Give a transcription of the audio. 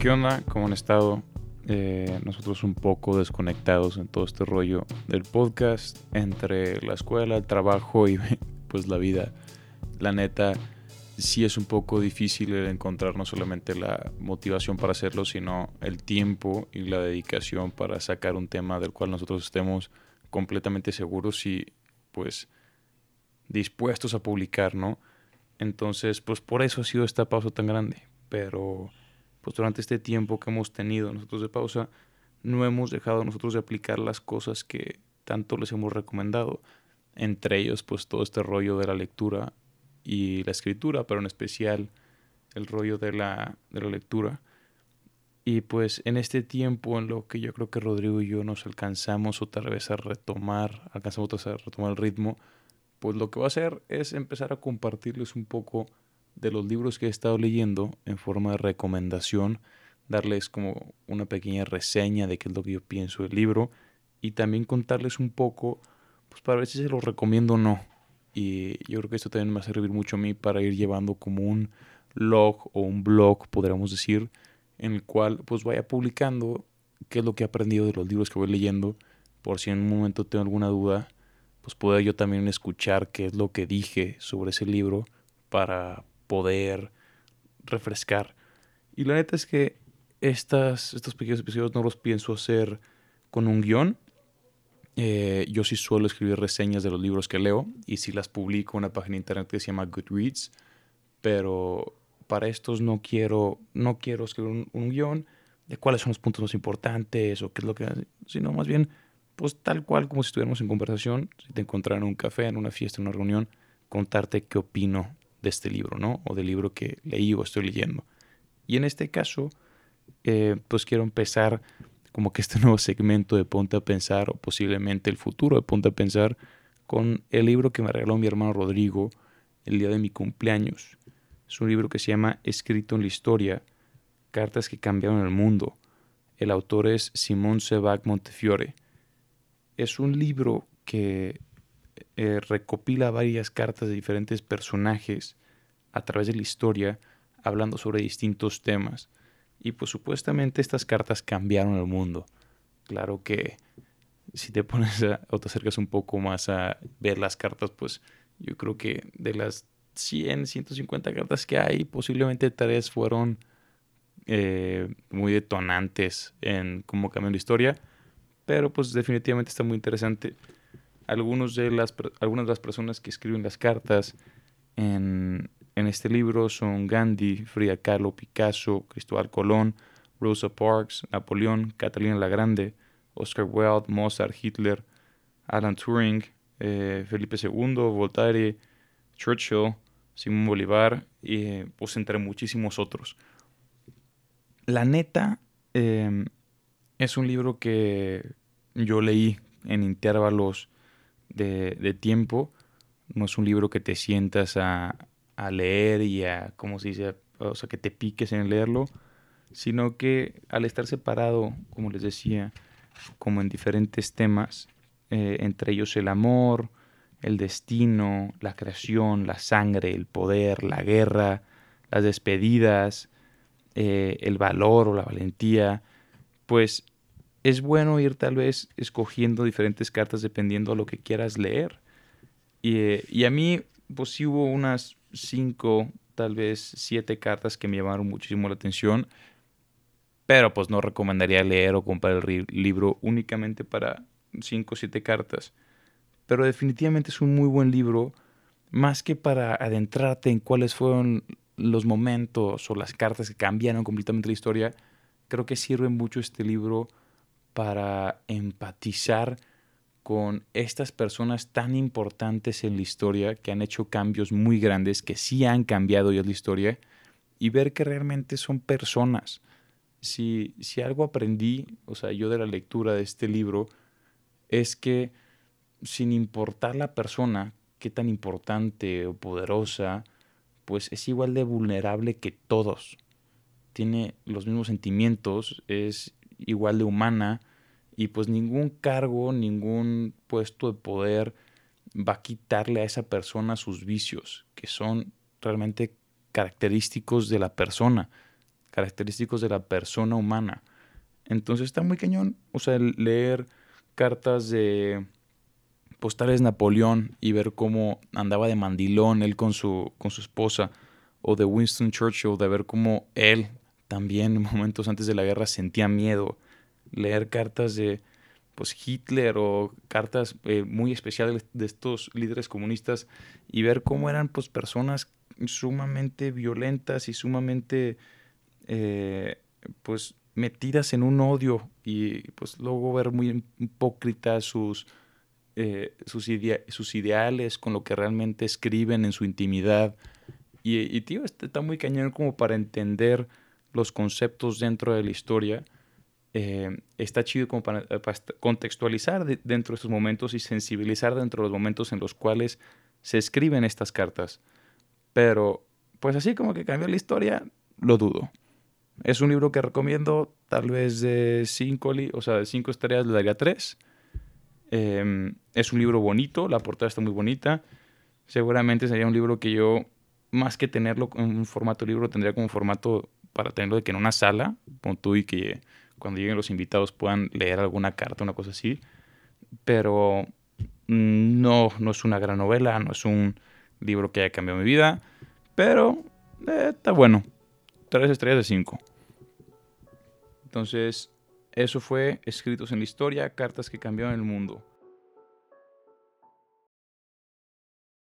¿Qué onda? ¿Cómo han estado? Eh, nosotros un poco desconectados en todo este rollo del podcast entre la escuela, el trabajo y pues la vida. La neta, sí es un poco difícil encontrar no solamente la motivación para hacerlo, sino el tiempo y la dedicación para sacar un tema del cual nosotros estemos completamente seguros y pues dispuestos a publicar, ¿no? Entonces, pues por eso ha sido esta pausa tan grande. Pero, pues durante este tiempo que hemos tenido nosotros de pausa, no hemos dejado nosotros de aplicar las cosas que tanto les hemos recomendado. Entre ellos, pues todo este rollo de la lectura y la escritura, pero en especial el rollo de la, de la lectura. Y pues en este tiempo en lo que yo creo que Rodrigo y yo nos alcanzamos otra vez a retomar, alcanzamos a retomar el ritmo, pues lo que voy a hacer es empezar a compartirles un poco de los libros que he estado leyendo en forma de recomendación, darles como una pequeña reseña de qué es lo que yo pienso del libro y también contarles un poco, pues para ver si se los recomiendo o no. Y yo creo que esto también me va a servir mucho a mí para ir llevando como un log o un blog, podríamos decir, en el cual pues vaya publicando qué es lo que he aprendido de los libros que voy leyendo, por si en un momento tengo alguna duda pues pueda yo también escuchar qué es lo que dije sobre ese libro para poder refrescar. Y la neta es que estas, estos pequeños episodios no los pienso hacer con un guion. Eh, yo sí suelo escribir reseñas de los libros que leo y sí las publico en una página internet que se llama Goodreads, pero para estos no quiero, no quiero escribir un, un guion de cuáles son los puntos más importantes o qué es lo que, sino más bien pues tal cual como si estuviéramos en conversación, si te encontrara en un café, en una fiesta, en una reunión, contarte qué opino de este libro, ¿no? O del libro que leí o estoy leyendo. Y en este caso, eh, pues quiero empezar como que este nuevo segmento de Ponte a Pensar, o posiblemente el futuro de Ponte a Pensar, con el libro que me regaló mi hermano Rodrigo el día de mi cumpleaños. Es un libro que se llama Escrito en la Historia, Cartas que cambiaron el mundo. El autor es Simón Sebac Montefiore es un libro que eh, recopila varias cartas de diferentes personajes a través de la historia, hablando sobre distintos temas. Y pues supuestamente estas cartas cambiaron el mundo. Claro que si te pones o te acercas un poco más a ver las cartas, pues yo creo que de las 100, 150 cartas que hay, posiblemente tres fueron eh, muy detonantes en cómo cambió la historia pero pues definitivamente está muy interesante. Algunos de las, algunas de las personas que escriben las cartas en, este libro son Gandhi, Frida Kahlo, Picasso, Cristóbal Colón, Rosa Parks, Napoleón, Catalina la Grande, Oscar Wilde, Mozart, Hitler, Alan Turing, eh, Felipe II, Voltaire, Churchill, Simón Bolívar y pues entre muchísimos otros. La neta em, es un libro que yo leí en intervalos de, tiempo. No es un libro que te sientas a, leer y a, ¿cómo se dice? O sea, que te piques en leerlo, sino que al estar separado, como les decía, como en diferentes temas, eh, entre ellos el amor, el destino, la creación, la sangre, el poder, la guerra, las despedidas, eh, el valor o la valentía, pues es bueno ir tal vez escogiendo diferentes cartas dependiendo de lo que quieras leer. Y, eh, y, a mí, pues sí hubo unas cinco, tal vez siete cartas que me llamaron muchísimo la atención. Pero pues no recomendaría leer o comprar el libro únicamente para cinco o siete cartas. Pero definitivamente es un muy buen libro, más que para adentrarte en cuáles fueron los momentos o las cartas que cambiaron completamente la historia. Creo que sirve mucho este libro para empatizar con estas personas tan importantes en la historia que han hecho cambios muy grandes, que sí han cambiado ya la historia, y ver que realmente son personas. Si, si algo aprendí, o sea, yo de la lectura de este libro, es que sin importar la persona, qué tan importante o poderosa, pues es igual de vulnerable que todos. Tiene los mismos sentimientos, es igual de humana y pues ningún cargo, ningún puesto de poder va a quitarle a esa persona sus vicios, que son realmente característicos de la persona. característicos de la persona humana. Entonces está muy cañón, o sea, leer cartas de postales Napoleón y ver cómo andaba de mandilón él con su, con su esposa, o de Winston Churchill, de ver cómo él también en momentos antes de la guerra sentía miedo. Leer cartas de pues, Hitler o cartas eh, muy especiales de estos líderes comunistas y ver cómo eran pues, personas sumamente violentas y sumamente eh, pues metidas en un odio y pues luego ver muy hipócritas sus, eh, sus, ideales con lo que realmente escriben en su intimidad. Y, tío, este está muy cañón como para entender los conceptos dentro de la historia. Eh, está chido como para, contextualizar dentro de estos momentos y sensibilizar dentro de los momentos en los cuales se escriben estas cartas. Pero, pues así como que cambió la historia, lo dudo. Es un libro que recomiendo, tal vez de cinco, o sea, de cinco estrellas le daría tres. Em, es un libro bonito, la portada está muy bonita. Seguramente sería un libro que yo, más que tenerlo en un formato libro, tendría como formato para tenerlo de que en una sala, con tú y que cuando lleguen los invitados puedan leer alguna carta, una cosa así. Pero mm, no, no es una gran novela, no es un libro que haya cambiado mi vida, pero eh, está bueno. Tres estrellas de cinco. Entonces, eso fue Escritos en la Historia, cartas que cambiaron el mundo.